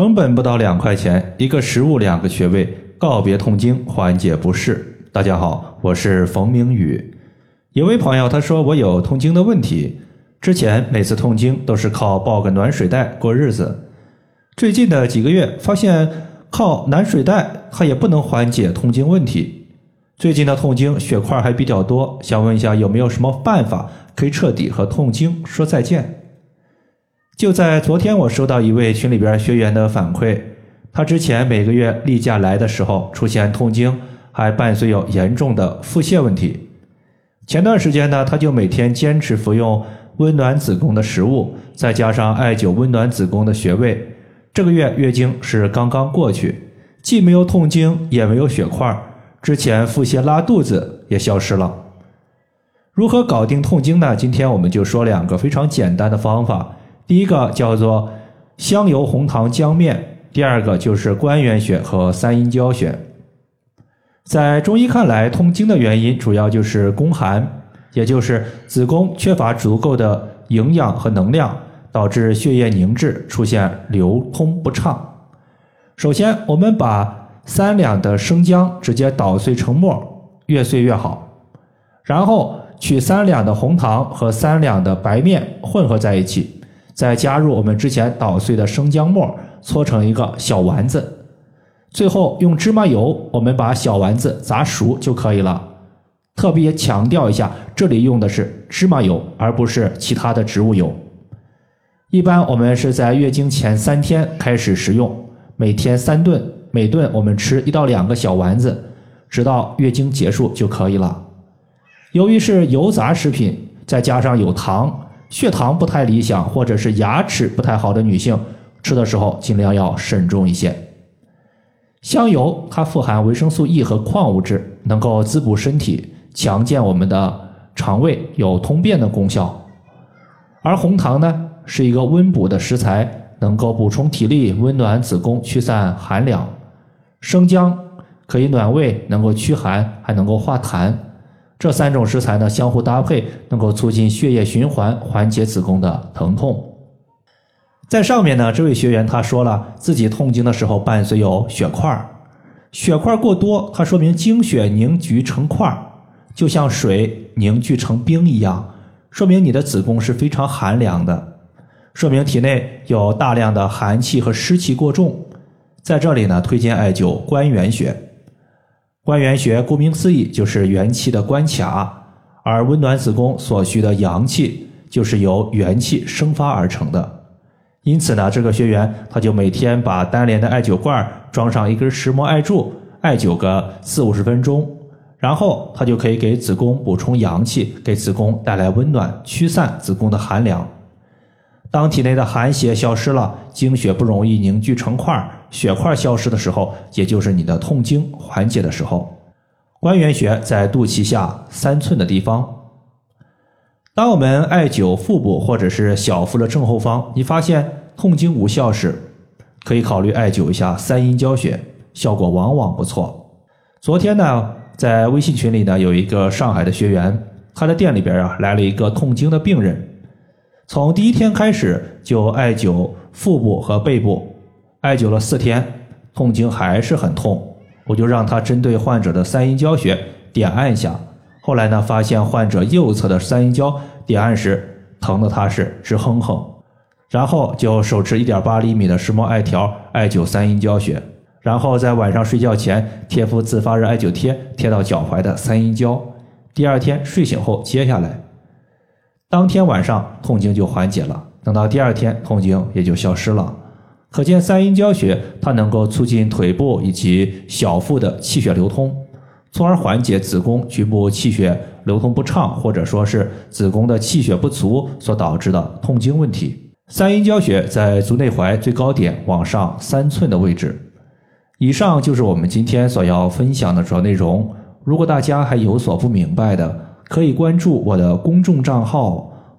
成本不到两块钱，一个食物两个穴位，告别痛经，缓解不适。大家好，我是冯明宇。有位朋友他说我有痛经的问题，之前每次痛经都是靠抱个暖水袋过日子，最近的几个月发现靠暖水袋它也不能缓解痛经问题。最近的痛经血块还比较多，想问一下有没有什么办法可以彻底和痛经说再见？就在昨天，我收到一位群里边学员的反馈，他之前每个月例假来的时候出现痛经，还伴随有严重的腹泻问题。前段时间呢，他就每天坚持服用温暖子宫的食物，再加上艾灸温暖子宫的穴位，这个月月经是刚刚过去，既没有痛经，也没有血块，之前腹泻拉肚子也消失了。如何搞定痛经呢？今天我们就说两个非常简单的方法。第一个叫做香油红糖姜面，第二个就是关元穴和三阴交穴。在中医看来，痛经的原因主要就是宫寒，也就是子宫缺乏足够的营养和能量，导致血液凝滞，出现流通不畅。首先，我们把三两的生姜直接捣碎成末，越碎越好。然后取三两的红糖和三两的白面混合在一起。再加入我们之前捣碎的生姜末，搓成一个小丸子，最后用芝麻油，我们把小丸子炸熟就可以了。特别强调一下，这里用的是芝麻油，而不是其他的植物油。一般我们是在月经前三天开始食用，每天三顿，每顿我们吃一到两个小丸子，直到月经结束就可以了。由于是油炸食品，再加上有糖。血糖不太理想，或者是牙齿不太好的女性，吃的时候尽量要慎重一些。香油它富含维生素 E 和矿物质，能够滋补身体，强健我们的肠胃，有通便的功效。而红糖呢，是一个温补的食材，能够补充体力，温暖子宫，驱散寒凉。生姜可以暖胃，能够驱寒，还能够化痰。这三种食材呢相互搭配，能够促进血液循环，缓解子宫的疼痛。在上面呢，这位学员他说了，自己痛经的时候伴随有血块儿血块过多，它说明经血凝聚成块儿就像水凝聚成冰一样，说明你的子宫是非常寒凉的，说明体内有大量的寒气和湿气过重。在这里呢，推荐艾灸关元穴。关元穴顾名思义就是元气的关卡，而温暖子宫所需的阳气就是由元气生发而成的。因此呢，这个学员他就每天把单联的艾灸罐装上一根石磨艾柱，艾灸个四五十分钟，然后他就可以给子宫补充阳气，给子宫带来温暖，驱散子宫的寒凉。当体内的寒邪消失了，经血不容易凝聚成块，血块消失的时候，也就是你的痛经缓解的时候。关元穴在肚脐下三寸的地方。当我们艾灸腹部或者是小腹的正后方，你发现痛经无效时，可以考虑艾灸一下三阴交穴，效果往往不错。昨天呢，在微信群里呢，有一个上海的学员，他的店里边啊来了一个痛经的病人。从第一天开始就艾灸腹部和背部，艾灸了四天，痛经还是很痛，我就让他针对患者的三阴交穴点按一下。后来呢，发现患者右侧的三阴交点按时疼的他是直哼哼，然后就手持一点八厘米的石墨艾条艾灸三阴交穴，然后在晚上睡觉前贴敷自发热艾灸贴贴到脚踝的三阴交，第二天睡醒后接下来。当天晚上痛经就缓解了，等到第二天痛经也就消失了。可见三阴交穴它能够促进腿部以及小腹的气血流通，从而缓解子宫局部气血流通不畅或者说是子宫的气血不足所导致的痛经问题。三阴交穴在足内踝最高点往上三寸的位置。以上就是我们今天所要分享的主要内容。如果大家还有所不明白的，可以关注我的公众账号“